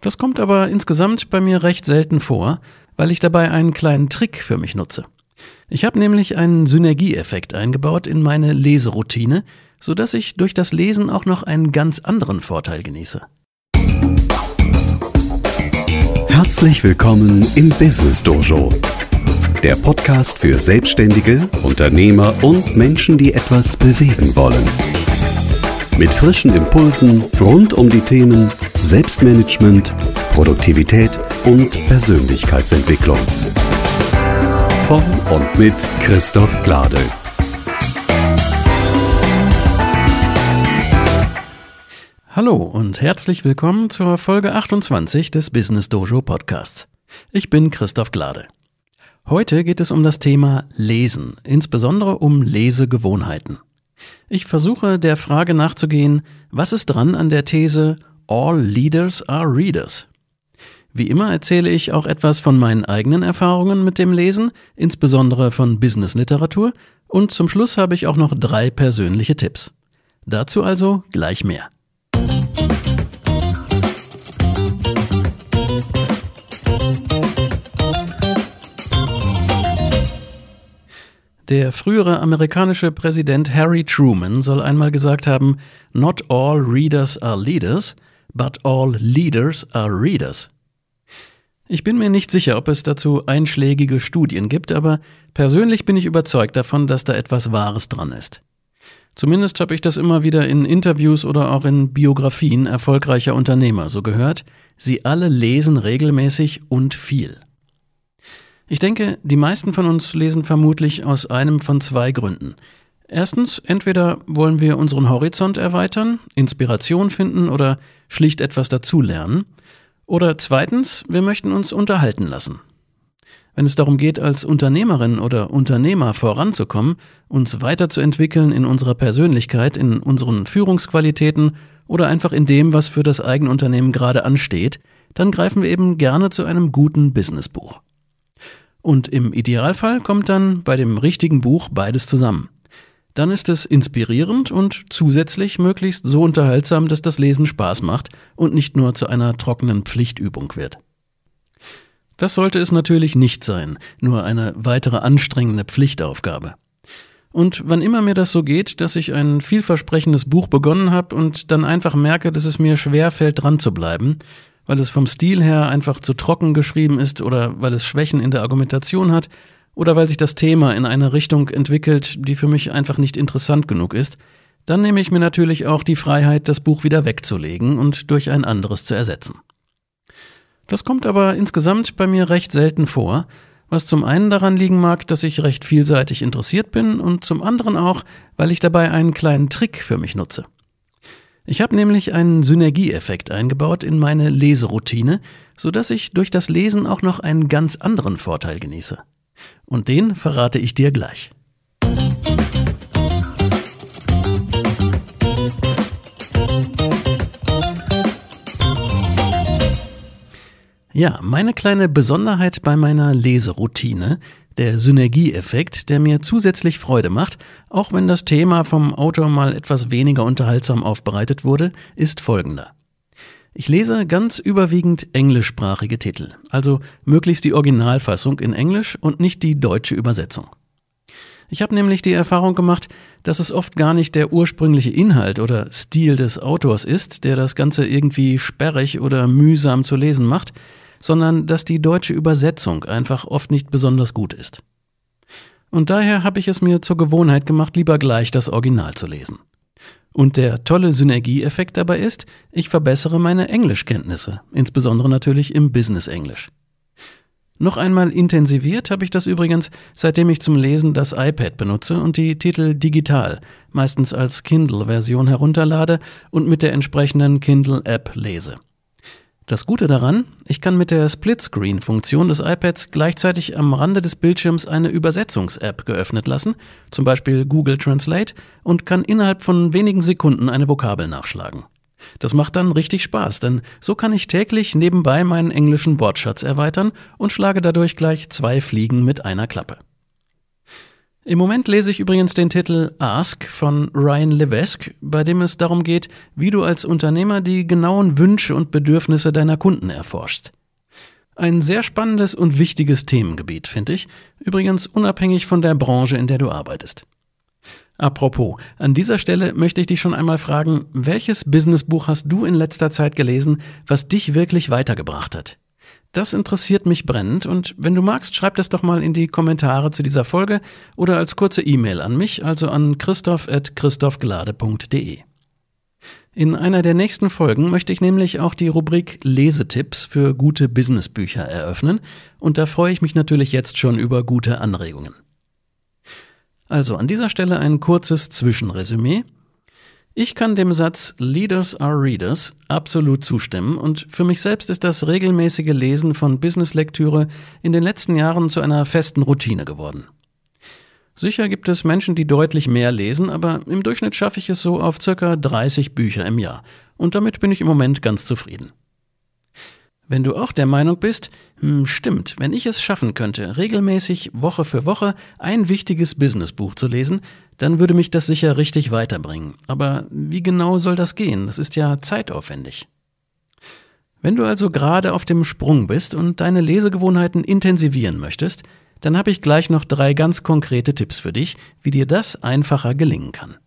Das kommt aber insgesamt bei mir recht selten vor, weil ich dabei einen kleinen Trick für mich nutze. Ich habe nämlich einen Synergieeffekt eingebaut in meine Leseroutine, so dass ich durch das Lesen auch noch einen ganz anderen Vorteil genieße. Herzlich willkommen im Business Dojo, der Podcast für Selbstständige, Unternehmer und Menschen, die etwas bewegen wollen. Mit frischen Impulsen rund um die Themen Selbstmanagement, Produktivität und Persönlichkeitsentwicklung. Von und mit Christoph Glade. Hallo und herzlich willkommen zur Folge 28 des Business Dojo Podcasts. Ich bin Christoph Glade. Heute geht es um das Thema Lesen, insbesondere um Lesegewohnheiten. Ich versuche der Frage nachzugehen, was ist dran an der These All Leaders are Readers? Wie immer erzähle ich auch etwas von meinen eigenen Erfahrungen mit dem Lesen, insbesondere von Businessliteratur, und zum Schluss habe ich auch noch drei persönliche Tipps. Dazu also gleich mehr. Der frühere amerikanische Präsident Harry Truman soll einmal gesagt haben, Not all readers are leaders, but all leaders are readers. Ich bin mir nicht sicher, ob es dazu einschlägige Studien gibt, aber persönlich bin ich überzeugt davon, dass da etwas Wahres dran ist. Zumindest habe ich das immer wieder in Interviews oder auch in Biografien erfolgreicher Unternehmer so gehört. Sie alle lesen regelmäßig und viel. Ich denke, die meisten von uns lesen vermutlich aus einem von zwei Gründen. Erstens, entweder wollen wir unseren Horizont erweitern, Inspiration finden oder schlicht etwas dazulernen. Oder zweitens, wir möchten uns unterhalten lassen. Wenn es darum geht, als Unternehmerin oder Unternehmer voranzukommen, uns weiterzuentwickeln in unserer Persönlichkeit, in unseren Führungsqualitäten oder einfach in dem, was für das eigene Unternehmen gerade ansteht, dann greifen wir eben gerne zu einem guten Businessbuch. Und im Idealfall kommt dann bei dem richtigen Buch beides zusammen. Dann ist es inspirierend und zusätzlich möglichst so unterhaltsam, dass das Lesen Spaß macht und nicht nur zu einer trockenen Pflichtübung wird. Das sollte es natürlich nicht sein, nur eine weitere anstrengende Pflichtaufgabe. Und wann immer mir das so geht, dass ich ein vielversprechendes Buch begonnen habe und dann einfach merke, dass es mir schwer fällt, dran zu bleiben, weil es vom Stil her einfach zu trocken geschrieben ist oder weil es Schwächen in der Argumentation hat oder weil sich das Thema in eine Richtung entwickelt, die für mich einfach nicht interessant genug ist, dann nehme ich mir natürlich auch die Freiheit, das Buch wieder wegzulegen und durch ein anderes zu ersetzen. Das kommt aber insgesamt bei mir recht selten vor, was zum einen daran liegen mag, dass ich recht vielseitig interessiert bin und zum anderen auch, weil ich dabei einen kleinen Trick für mich nutze. Ich habe nämlich einen Synergieeffekt eingebaut in meine Leseroutine, so dass ich durch das Lesen auch noch einen ganz anderen Vorteil genieße. Und den verrate ich dir gleich. Ja, meine kleine Besonderheit bei meiner Leseroutine der Synergieeffekt, der mir zusätzlich Freude macht, auch wenn das Thema vom Autor mal etwas weniger unterhaltsam aufbereitet wurde, ist folgender. Ich lese ganz überwiegend englischsprachige Titel, also möglichst die Originalfassung in Englisch und nicht die deutsche Übersetzung. Ich habe nämlich die Erfahrung gemacht, dass es oft gar nicht der ursprüngliche Inhalt oder Stil des Autors ist, der das Ganze irgendwie sperrig oder mühsam zu lesen macht, sondern dass die deutsche Übersetzung einfach oft nicht besonders gut ist. Und daher habe ich es mir zur Gewohnheit gemacht, lieber gleich das Original zu lesen. Und der tolle Synergieeffekt dabei ist, ich verbessere meine Englischkenntnisse, insbesondere natürlich im Business Englisch. Noch einmal intensiviert habe ich das übrigens, seitdem ich zum Lesen das iPad benutze und die Titel digital, meistens als Kindle-Version herunterlade und mit der entsprechenden Kindle-App lese. Das Gute daran, ich kann mit der Splitscreen-Funktion des iPads gleichzeitig am Rande des Bildschirms eine Übersetzungs-App geöffnet lassen, zum Beispiel Google Translate, und kann innerhalb von wenigen Sekunden eine Vokabel nachschlagen. Das macht dann richtig Spaß, denn so kann ich täglich nebenbei meinen englischen Wortschatz erweitern und schlage dadurch gleich zwei Fliegen mit einer Klappe. Im Moment lese ich übrigens den Titel Ask von Ryan Levesque, bei dem es darum geht, wie du als Unternehmer die genauen Wünsche und Bedürfnisse deiner Kunden erforschst. Ein sehr spannendes und wichtiges Themengebiet, finde ich, übrigens unabhängig von der Branche, in der du arbeitest. Apropos, an dieser Stelle möchte ich dich schon einmal fragen, welches Businessbuch hast du in letzter Zeit gelesen, was dich wirklich weitergebracht hat? Das interessiert mich brennend und wenn du magst, schreib das doch mal in die Kommentare zu dieser Folge oder als kurze E-Mail an mich, also an christoph.christophglade.de. In einer der nächsten Folgen möchte ich nämlich auch die Rubrik Lesetipps für gute Businessbücher eröffnen und da freue ich mich natürlich jetzt schon über gute Anregungen. Also an dieser Stelle ein kurzes Zwischenresümee. Ich kann dem Satz Leaders are Readers absolut zustimmen und für mich selbst ist das regelmäßige Lesen von Businesslektüre in den letzten Jahren zu einer festen Routine geworden. Sicher gibt es Menschen, die deutlich mehr lesen, aber im Durchschnitt schaffe ich es so auf circa 30 Bücher im Jahr und damit bin ich im Moment ganz zufrieden. Wenn du auch der Meinung bist, hm, stimmt, wenn ich es schaffen könnte, regelmäßig Woche für Woche ein wichtiges Businessbuch zu lesen, dann würde mich das sicher richtig weiterbringen. Aber wie genau soll das gehen? Das ist ja zeitaufwendig. Wenn du also gerade auf dem Sprung bist und deine Lesegewohnheiten intensivieren möchtest, dann habe ich gleich noch drei ganz konkrete Tipps für dich, wie dir das einfacher gelingen kann.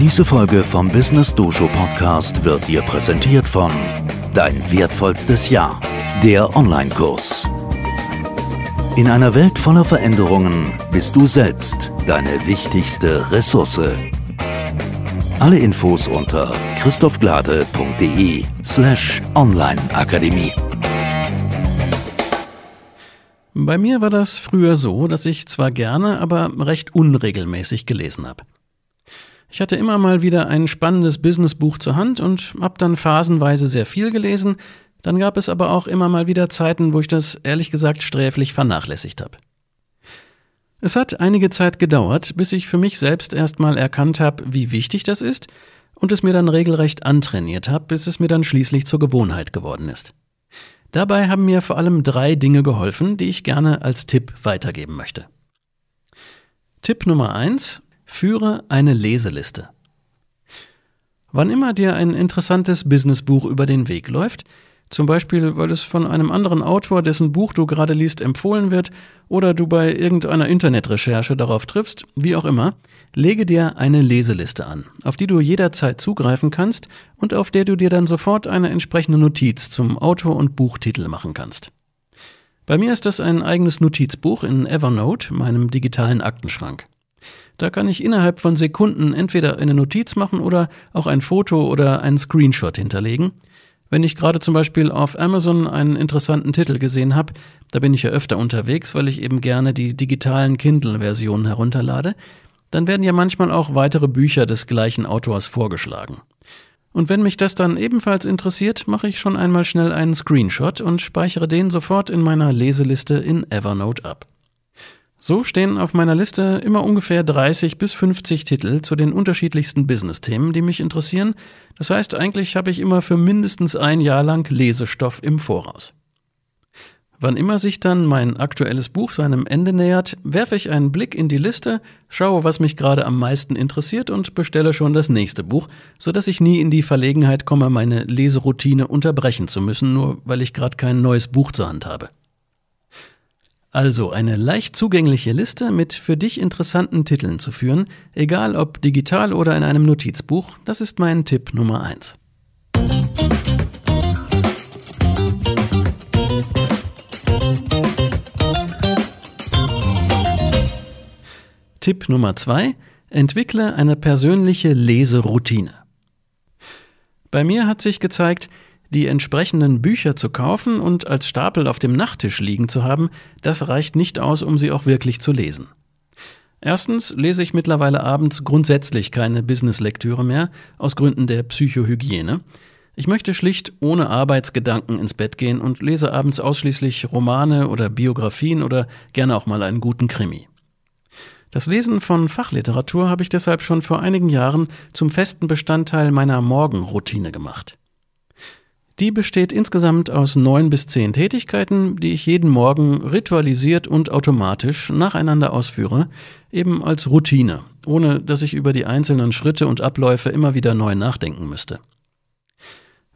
Diese Folge vom Business Dojo Podcast wird dir präsentiert von Dein wertvollstes Jahr, der Online-Kurs. In einer Welt voller Veränderungen bist du selbst deine wichtigste Ressource. Alle Infos unter christophglade.de slash onlineakademie. Bei mir war das früher so, dass ich zwar gerne, aber recht unregelmäßig gelesen habe. Ich hatte immer mal wieder ein spannendes Businessbuch zur Hand und hab dann phasenweise sehr viel gelesen, dann gab es aber auch immer mal wieder Zeiten, wo ich das ehrlich gesagt sträflich vernachlässigt habe. Es hat einige Zeit gedauert, bis ich für mich selbst erstmal erkannt habe, wie wichtig das ist und es mir dann regelrecht antrainiert habe, bis es mir dann schließlich zur Gewohnheit geworden ist. Dabei haben mir vor allem drei Dinge geholfen, die ich gerne als Tipp weitergeben möchte. Tipp Nummer eins: Führe eine Leseliste. Wann immer dir ein interessantes Businessbuch über den Weg läuft, zum Beispiel weil es von einem anderen Autor, dessen Buch du gerade liest, empfohlen wird, oder du bei irgendeiner Internetrecherche darauf triffst, wie auch immer, lege dir eine Leseliste an, auf die du jederzeit zugreifen kannst und auf der du dir dann sofort eine entsprechende Notiz zum Autor und Buchtitel machen kannst. Bei mir ist das ein eigenes Notizbuch in Evernote, meinem digitalen Aktenschrank. Da kann ich innerhalb von Sekunden entweder eine Notiz machen oder auch ein Foto oder einen Screenshot hinterlegen. Wenn ich gerade zum Beispiel auf Amazon einen interessanten Titel gesehen habe, da bin ich ja öfter unterwegs, weil ich eben gerne die digitalen Kindle-Versionen herunterlade, dann werden ja manchmal auch weitere Bücher des gleichen Autors vorgeschlagen. Und wenn mich das dann ebenfalls interessiert, mache ich schon einmal schnell einen Screenshot und speichere den sofort in meiner Leseliste in Evernote ab. So stehen auf meiner Liste immer ungefähr 30 bis 50 Titel zu den unterschiedlichsten Business-Themen, die mich interessieren. Das heißt, eigentlich habe ich immer für mindestens ein Jahr lang Lesestoff im Voraus. Wann immer sich dann mein aktuelles Buch seinem Ende nähert, werfe ich einen Blick in die Liste, schaue, was mich gerade am meisten interessiert und bestelle schon das nächste Buch, so dass ich nie in die Verlegenheit komme, meine Leseroutine unterbrechen zu müssen, nur weil ich gerade kein neues Buch zur Hand habe. Also eine leicht zugängliche Liste mit für dich interessanten Titeln zu führen, egal ob digital oder in einem Notizbuch, das ist mein Tipp Nummer eins. Tipp Nummer zwei: Entwickle eine persönliche Leseroutine. Bei mir hat sich gezeigt, die entsprechenden Bücher zu kaufen und als Stapel auf dem Nachttisch liegen zu haben, das reicht nicht aus, um sie auch wirklich zu lesen. Erstens lese ich mittlerweile abends grundsätzlich keine Business-Lektüre mehr, aus Gründen der Psychohygiene. Ich möchte schlicht ohne Arbeitsgedanken ins Bett gehen und lese abends ausschließlich Romane oder Biografien oder gerne auch mal einen guten Krimi. Das Lesen von Fachliteratur habe ich deshalb schon vor einigen Jahren zum festen Bestandteil meiner Morgenroutine gemacht. Die besteht insgesamt aus neun bis zehn Tätigkeiten, die ich jeden Morgen ritualisiert und automatisch nacheinander ausführe, eben als Routine, ohne dass ich über die einzelnen Schritte und Abläufe immer wieder neu nachdenken müsste.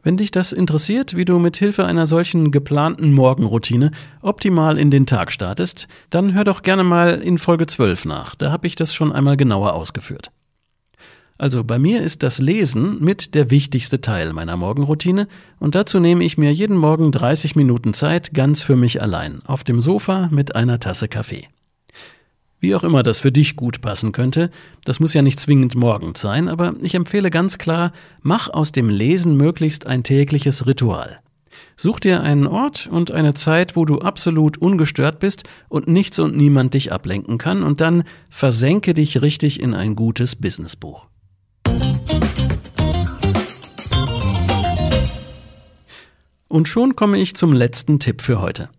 Wenn dich das interessiert, wie du mit Hilfe einer solchen geplanten Morgenroutine optimal in den Tag startest, dann hör doch gerne mal in Folge 12 nach, da habe ich das schon einmal genauer ausgeführt. Also bei mir ist das Lesen mit der wichtigste Teil meiner Morgenroutine und dazu nehme ich mir jeden Morgen 30 Minuten Zeit ganz für mich allein, auf dem Sofa mit einer Tasse Kaffee. Wie auch immer das für dich gut passen könnte, das muss ja nicht zwingend morgens sein, aber ich empfehle ganz klar, mach aus dem Lesen möglichst ein tägliches Ritual. Such dir einen Ort und eine Zeit, wo du absolut ungestört bist und nichts und niemand dich ablenken kann, und dann versenke dich richtig in ein gutes Businessbuch. Und schon komme ich zum letzten Tipp für heute.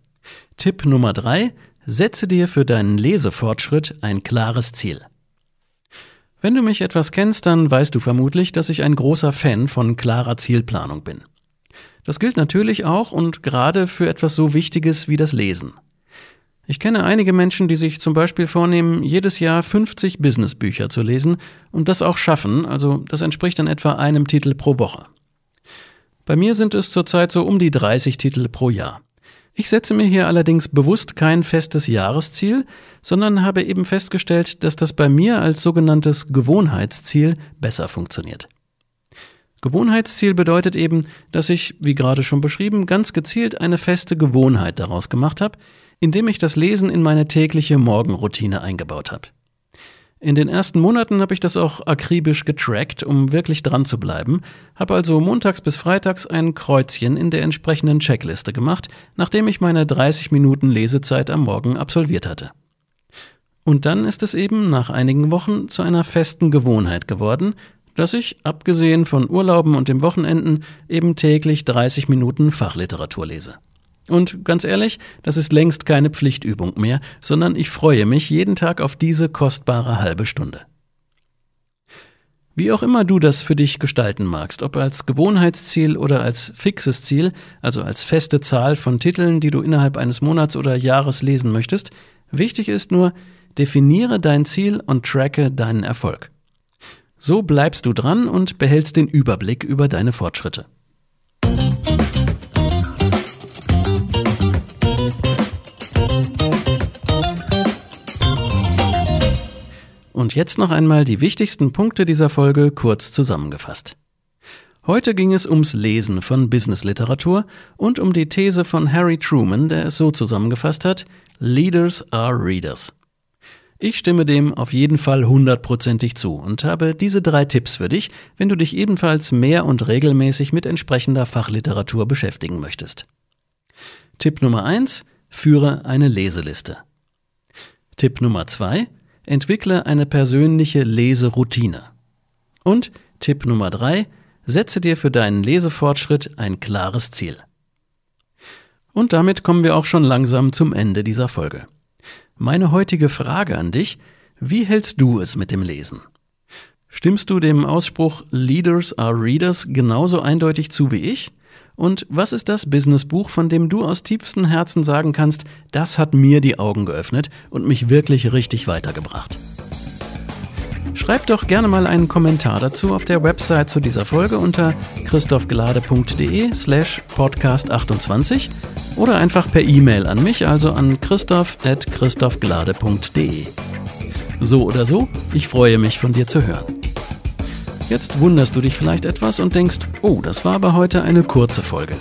Tipp Nummer drei: Setze dir für deinen Lesefortschritt ein klares Ziel. Wenn du mich etwas kennst, dann weißt du vermutlich, dass ich ein großer Fan von klarer Zielplanung bin. Das gilt natürlich auch und gerade für etwas so Wichtiges wie das Lesen. Ich kenne einige Menschen, die sich zum Beispiel vornehmen, jedes Jahr 50 Businessbücher zu lesen und das auch schaffen, also das entspricht dann etwa einem Titel pro Woche. Bei mir sind es zurzeit so um die 30 Titel pro Jahr. Ich setze mir hier allerdings bewusst kein festes Jahresziel, sondern habe eben festgestellt, dass das bei mir als sogenanntes Gewohnheitsziel besser funktioniert. Gewohnheitsziel bedeutet eben, dass ich, wie gerade schon beschrieben, ganz gezielt eine feste Gewohnheit daraus gemacht habe, indem ich das Lesen in meine tägliche Morgenroutine eingebaut habe. In den ersten Monaten habe ich das auch akribisch getrackt, um wirklich dran zu bleiben, habe also montags bis freitags ein Kreuzchen in der entsprechenden Checkliste gemacht, nachdem ich meine 30 Minuten Lesezeit am Morgen absolviert hatte. Und dann ist es eben nach einigen Wochen zu einer festen Gewohnheit geworden, dass ich, abgesehen von Urlauben und dem Wochenenden, eben täglich 30 Minuten Fachliteratur lese. Und ganz ehrlich, das ist längst keine Pflichtübung mehr, sondern ich freue mich jeden Tag auf diese kostbare halbe Stunde. Wie auch immer du das für dich gestalten magst, ob als Gewohnheitsziel oder als fixes Ziel, also als feste Zahl von Titeln, die du innerhalb eines Monats oder Jahres lesen möchtest, wichtig ist nur, definiere dein Ziel und tracke deinen Erfolg. So bleibst du dran und behältst den Überblick über deine Fortschritte. Und jetzt noch einmal die wichtigsten Punkte dieser Folge kurz zusammengefasst. Heute ging es ums Lesen von Businessliteratur und um die These von Harry Truman, der es so zusammengefasst hat, Leaders are Readers. Ich stimme dem auf jeden Fall hundertprozentig zu und habe diese drei Tipps für dich, wenn du dich ebenfalls mehr und regelmäßig mit entsprechender Fachliteratur beschäftigen möchtest. Tipp Nummer eins: Führe eine Leseliste. Tipp Nummer zwei: Entwickle eine persönliche Leseroutine. Und Tipp Nummer drei: Setze dir für deinen Lesefortschritt ein klares Ziel. Und damit kommen wir auch schon langsam zum Ende dieser Folge. Meine heutige Frage an dich, wie hältst du es mit dem Lesen? Stimmst du dem Ausspruch Leaders are Readers genauso eindeutig zu wie ich? Und was ist das Businessbuch, von dem du aus tiefstem Herzen sagen kannst, das hat mir die Augen geöffnet und mich wirklich richtig weitergebracht? Schreib doch gerne mal einen Kommentar dazu auf der Website zu dieser Folge unter christophgelade.de slash podcast28 oder einfach per E-Mail an mich, also an christoph.christophgelade.de. So oder so, ich freue mich von dir zu hören. Jetzt wunderst du dich vielleicht etwas und denkst, oh, das war aber heute eine kurze Folge.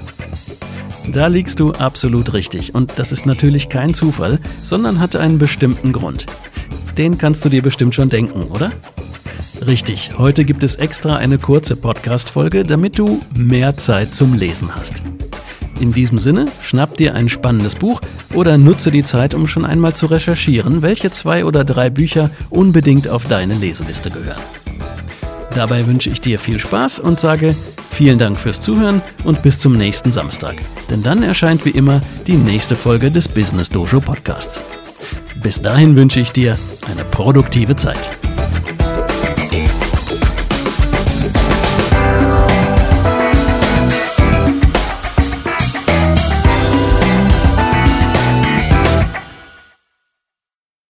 Da liegst du absolut richtig und das ist natürlich kein Zufall, sondern hatte einen bestimmten Grund. Den kannst du dir bestimmt schon denken, oder? Richtig, heute gibt es extra eine kurze Podcast-Folge, damit du mehr Zeit zum Lesen hast. In diesem Sinne, schnapp dir ein spannendes Buch oder nutze die Zeit, um schon einmal zu recherchieren, welche zwei oder drei Bücher unbedingt auf deine Leseliste gehören. Dabei wünsche ich dir viel Spaß und sage vielen Dank fürs Zuhören und bis zum nächsten Samstag. Denn dann erscheint wie immer die nächste Folge des Business Dojo Podcasts. Bis dahin wünsche ich dir eine produktive Zeit.